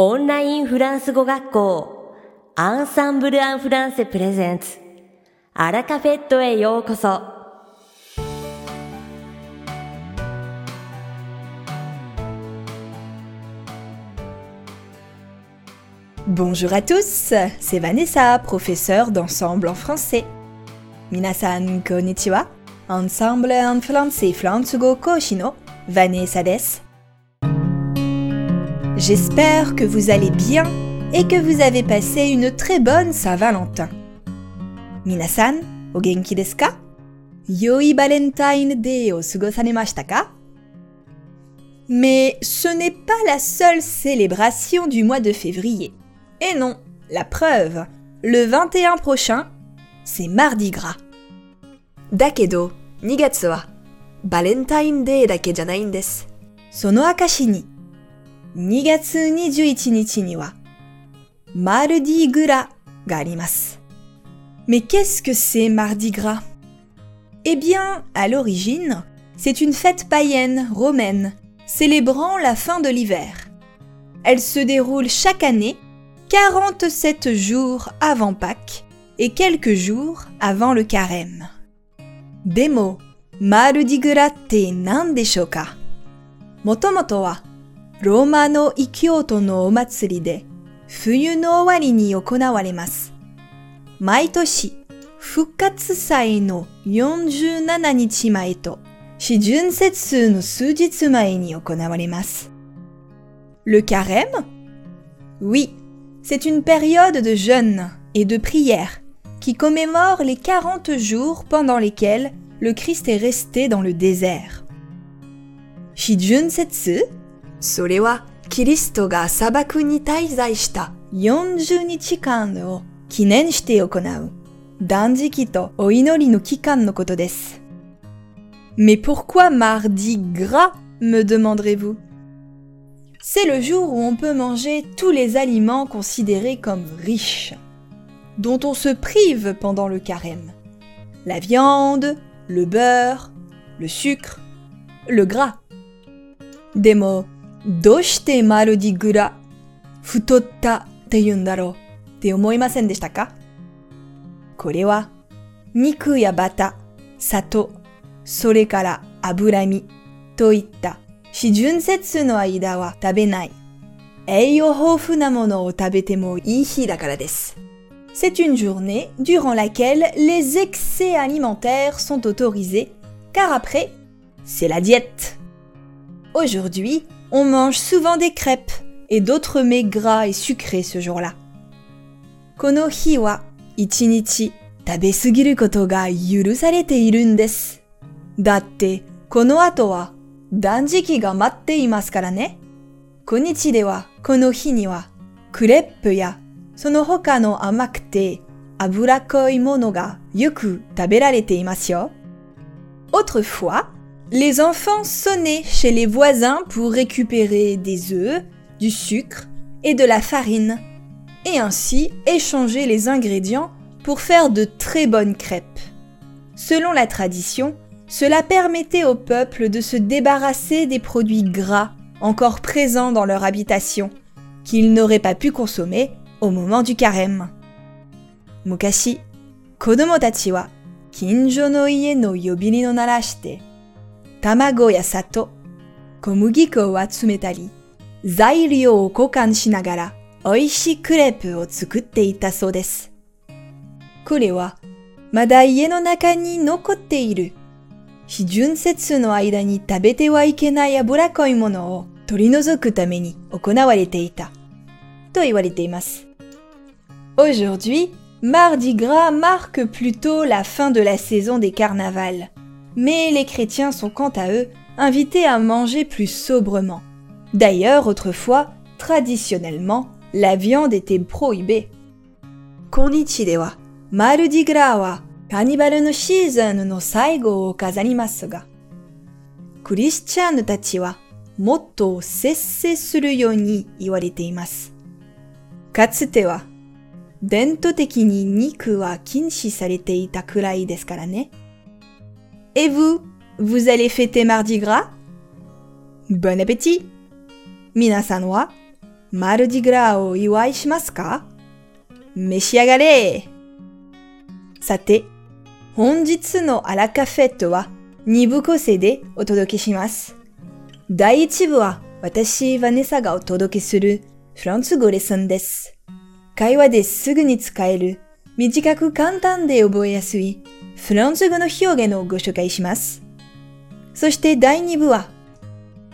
オンラインフランス語学校アンサンブル・アン・フランセプレゼンツアラカフェットへようこそ Bonjour à tous, c'est Vanessa, professeure d'ensemble en français. Minasan konnichiwa, ensemble en français Fransugo koshi no Vanessa desu. J'espère que vous allez bien et que vous avez passé une très bonne Saint-Valentin. Minasan, o genki yoi Valentine day o sugosanemashaka. Mais ce n'est pas la seule célébration du mois de février. Et non, la preuve, le 21 prochain, c'est Mardi Gras. Dakedo, Nigatsu wa Valentine Day dake janai desu. Sono akashini. 2月21日には、Mardi Gras があります。Mais qu'est-ce que c'est Mardi Gras Eh bien, à l'origine, c'est une fête païenne romaine, célébrant la fin de l'hiver. Elle se déroule chaque année 47 jours avant Pâques et quelques jours avant le carême. Demo, Mardi Gras って何でしょうかもともとは、 ローマの異教徒のお祭りで、冬の終わりに行われます。毎年、復活祭の47日前と、四旬節の数日前に行われます。Le carême Oui, c'est une période de jeûne et de prière qui commémore les 40 jours pendant lesquels le Christ est resté dans le désert. Shijunsetsu それはキリストが砂漠に滞在した40日間を記念して行う断食とお祈りの期間のことです。Mais pourquoi mardi gras me demanderez-vous c'est le jour où on peut manger tous les aliments considérés comme riches, dont on se prive pendant le carême. La viande, le beurre, le sucre, le gras. Demo, doshite mardi gras, futotta te yundaro, te omoimasen deshita ka? これは、肉やバタ、砂糖、それから脂身といった四旬節の間は食べない。栄養豊富なものを食べてもいい日だからです。C'est une journée durant laquelle les excès alimentaires sont autorisés, car après, c'est la diète. Aujourd'hui, on mange souvent des crêpes et d'autres mets gras et sucrés ce jour-là. Kono hi wa ichinichi tabesugiru koto ga yurusarete irun desu. Datte kono ato wa danjiki ga matte imasu kara ne? Konichi de wa kono hi ni wa ya sono hoka no amakute aburakoi mono ga yoku taberarete imasu yo? Autrefois, les enfants sonnaient chez les voisins pour récupérer des œufs, du sucre et de la farine, et ainsi échanger les ingrédients pour faire de très bonnes crêpes. Selon la tradition, cela permettait au peuple de se débarrasser des produits gras encore présents dans leur habitation, qu'ils n'auraient pas pu consommer au moment du carême. Mukashi, kodomo kinjo no no yobiri no narashite, 卵や砂糖、小麦粉を集めたり、材料を交換しながら美味しいクレープを作っていたそうです。これは、まだ家の中に残っている、非純節の間に食べてはいけない油っこいものを取り除くために行われていた、と言われています。Aujourd'hui, Mardi Gras marque plutôt la fin de la saison des carnavals. mais les chrétiens sont quant à eux invités à manger plus sobrement. D'ailleurs, autrefois, traditionnellement, la viande était prohibée. Konichi dewa, Mardi Gras wa cannibal no season no saigo o kazanimasu ga, Christian tachi wa motto sesse suru yo ni iwarete imasu. Katsute wa dento teki ni niku wa kinshi sarete ita kurai desu kara ne? Et vous, vous allez fêter Mardi Gras? Bon appétit! 皆さんは マルディグラをお祝いしますか召し上がれさて、本日のアラカフェットは2部構成でお届けします。第1部は私、ヴァネサがお届けするフランス語レッスンです。会話ですぐに使える短く簡単で覚えやすい フランス語の表現をご紹介します。そして第2部は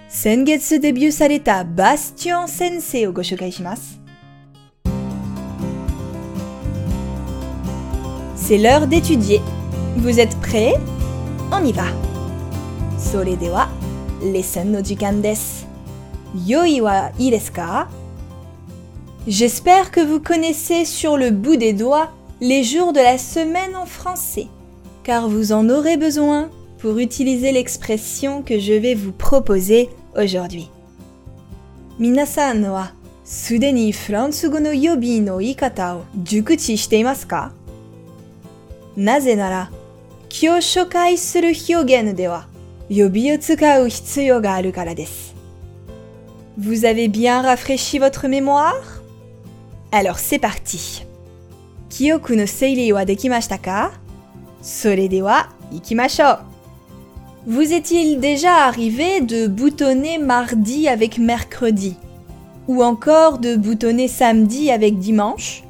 先月デビューされたバスティオン先生をご紹介します。C'est l'heure d'étudier. Vous êtes prêts? On y va. それでは、レッスンの時間です。用意はいいですか J'espère que vous connaissez sur le bout des doigts les jours de la semaine en français, car vous en aurez besoin pour utiliser l'expression que je vais vous proposer aujourd'hui. Minasan wa sudeni fransugo no yobi no ikata o jukuchi shite imasu ka? Naze nara, kyo shokai suru hyogen de wa yobi o tsukau hitsuyo ga aru kara desu. Vous avez bien rafraîchi votre mémoire? Alors c'est parti. Kyoku no seiri wa dekimashita ka? Vous est-il déjà arrivé de boutonner mardi avec mercredi? Ou encore de boutonner samedi avec dimanche?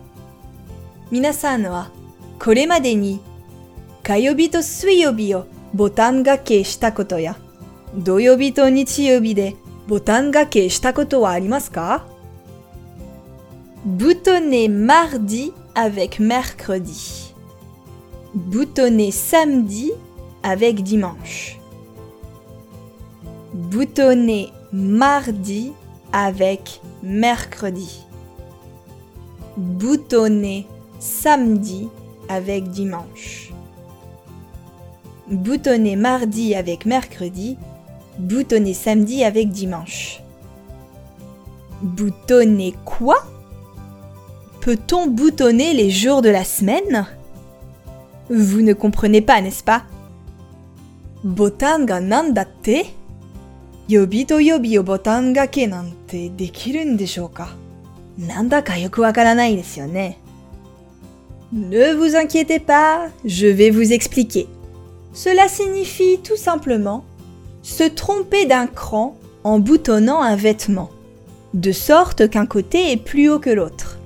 Minasan wa kore made ni. Kayobi to suiyobi o botan gake shita koto ya. Doyobi to nichiyobi de botan shita koto wa arimasu ka? Boutonner mardi avec mercredi. Boutonner samedi avec dimanche. Boutonner mardi avec mercredi. Boutonner samedi avec dimanche. Boutonner mardi avec mercredi. Boutonner samedi avec dimanche. Boutonner quoi? Peut-on boutonner les jours de la semaine? Vous ne comprenez pas, n'est-ce pas? Botanga nandate Yobi to yobi botanga ke yoku Ne vous inquiétez pas, je vais vous expliquer. Cela signifie tout simplement se tromper d'un cran en boutonnant un vêtement, de sorte qu'un côté est plus haut que l'autre.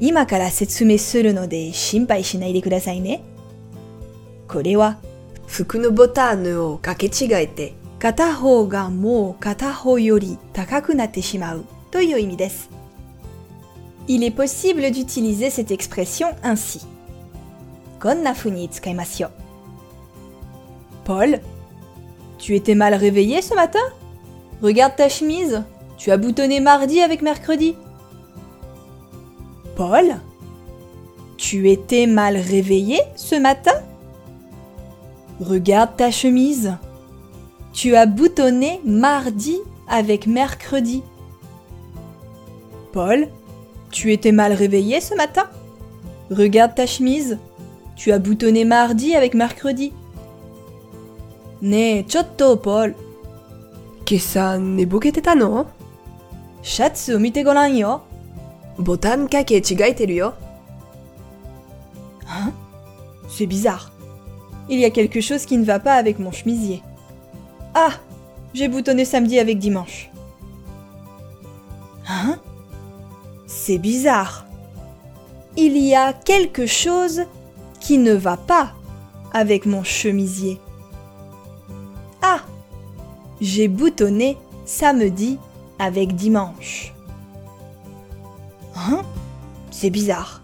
今から説明するので心配しないでくださいね。これは服のボタンを掛け違えて片方がもう片方より高くなってしまうという意味です。Il est possible d'utiliser cette expression ainsi. こんな風に使いますよ。Paul, tu étais mal réveillé ce matin Regarde ta chemise, tu as boutonné mardi avec mercredi. Paul, tu étais mal réveillé ce matin? Regarde ta chemise. Tu as boutonné mardi avec mercredi. Paul, tu étais mal réveillé ce matin? Regarde ta chemise. Tu as boutonné mardi avec mercredi. Ne, ciotto, Paul. Che ne? Shatsu mite yo. ボタン掛け違えてるよ。 Hein C'est bizarre. Il y a quelque chose qui ne va pas avec mon chemisier. Ah J'ai boutonné samedi avec dimanche. Hein C'est bizarre. Il y a quelque chose qui ne va pas avec mon chemisier. Ah J'ai boutonné samedi avec dimanche. Hein? C'est bizarre.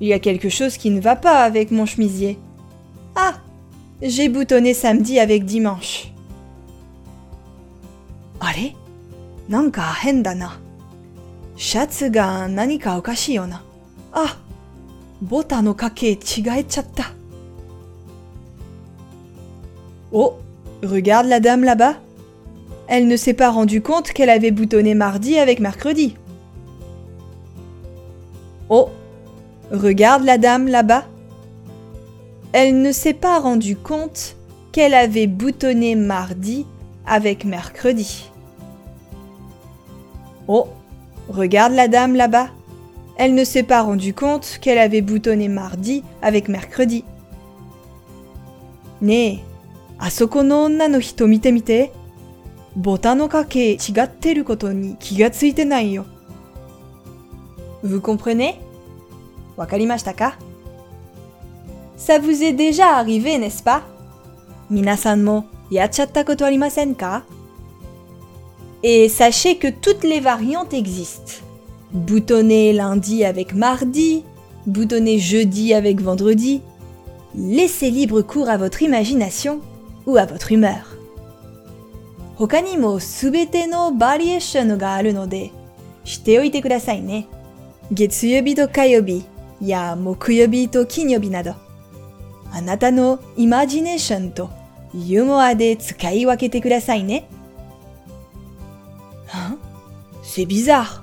Il y a quelque chose qui ne va pas avec mon chemisier. Ah J'ai boutonné samedi avec dimanche. Allez? Nanka hendana. Shatsu ga nanika. Ah Bota no kake chatta. Oh Regarde la dame là-bas Elle ne s'est pas rendue compte qu'elle avait boutonné mardi avec mercredi. Oh Regarde la dame là-bas Elle ne s'est pas rendue compte qu'elle avait boutonné mardi avec mercredi. Oh Regarde la dame là-bas Elle ne s'est pas rendue compte qu'elle avait boutonné mardi avec mercredi. Ne vous comprenez? Ça vous est déjà arrivé, n'est-ce pas? Mo koto arimasen Et sachez que toutes les variantes existent. Boutonner lundi avec mardi, boutonner jeudi avec vendredi. Laissez libre cours à votre imagination ou à votre humeur. Hokanimo subete no variation oite. 月曜日と火曜日や木曜日と金曜日など、あなたのイマジネーションとユーモアで使い分けてくださいね。Hein? C'est bizarre.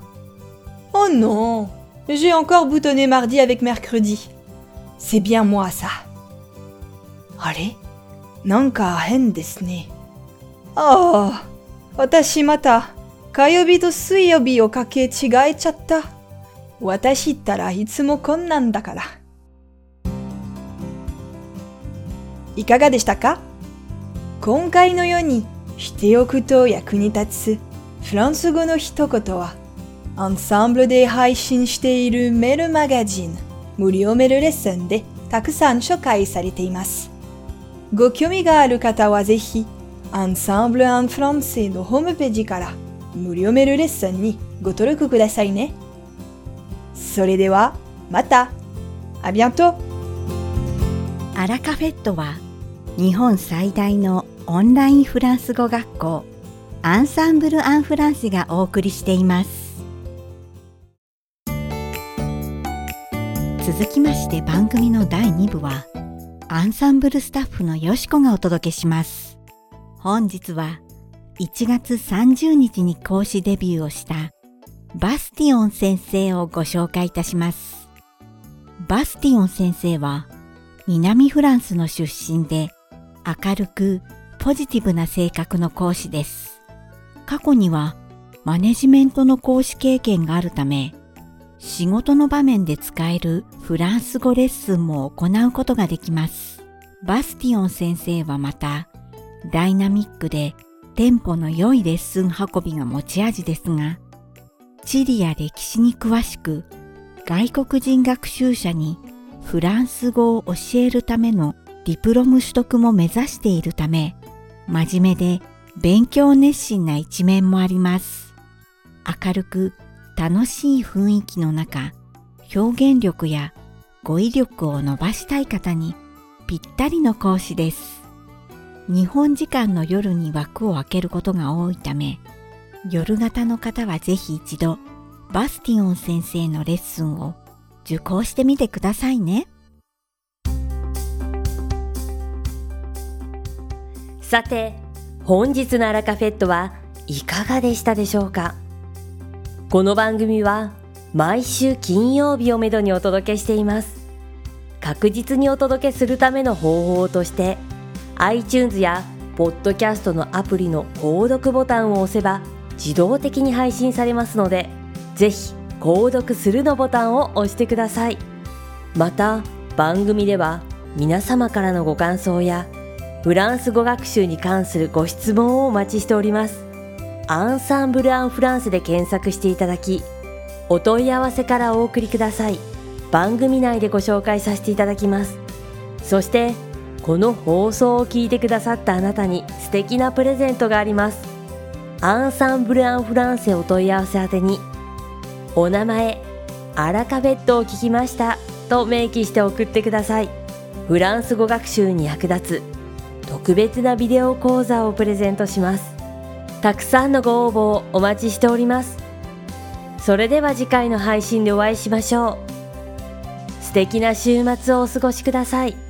Oh non, j'ai encore boutonné mardi avec mercredi. C'est bien moi ça. あれなんか変ですね。ああ、私また火曜日と水曜日をかけ違えちゃった。私ったらいつもこんなんだから。いかがでしたか？今回のようにしておくと役に立つフランス語の一言は、アンサンブルで配信しているメルマガジン、無料メールレッスンでたくさん紹介されています。ご興味がある方はぜひ、アンサンブル・アン・フランセのホームページから無料メールレッスンにご登録くださいね。それでは、また。あビアントアラカフェットは日本最大のオンラインフランス語学校アンサンブル・アン・フランセがお送りしています。続きまして番組の第2部はアンサンブルスタッフのよしこがお届けします。本日は1月30日に講師デビューをしたバスティオン先生をご紹介いたしますバスティオン先生は南フランスの出身で明るくポジティブな性格の講師です。過去にはマネジメントの講師経験があるため仕事の場面で使えるフランス語レッスンも行うことができます。バスティオン先生はまたダイナミックでテンポの良いレッスン運びが持ち味ですが地理や歴史に詳しく外国人学習者にフランス語を教えるためのディプロム取得も目指しているため、真面目で勉強熱心な一面もあります。明るく楽しい雰囲気の中、表現力や語彙力を伸ばしたい方にぴったりの講師です。日本時間の夜に枠を空けることが多いため、夜型の方はぜひ一度バスティオン先生のレッスンを受講してみてくださいね。さて、本日のアラカフェットはいかがでしたでしょうか？この番組は毎週金曜日をめどにお届けしています。確実にお届けするための方法として iTunes やポッドキャストのアプリの購読ボタンを押せば自動的に配信されますのでぜひ購読するのボタンを押してください。また番組では皆様からのご感想やフランス語学習に関するご質問をお待ちしております。アンサンブル・アン・フランスで検索していただきお問い合わせからお送りください。番組内でご紹介させていただきます。そしてこの放送を聞いてくださったあなたに素敵なプレゼントがあります。アンサンブル・アン・フランセお問い合わせ宛てにお名前アラカフェットを聞きましたと明記して送ってください。フランス語学習に役立つ特別なビデオ講座をプレゼントします。たくさんのご応募をお待ちしております。それでは次回の配信でお会いしましょう。素敵な週末をお過ごしください。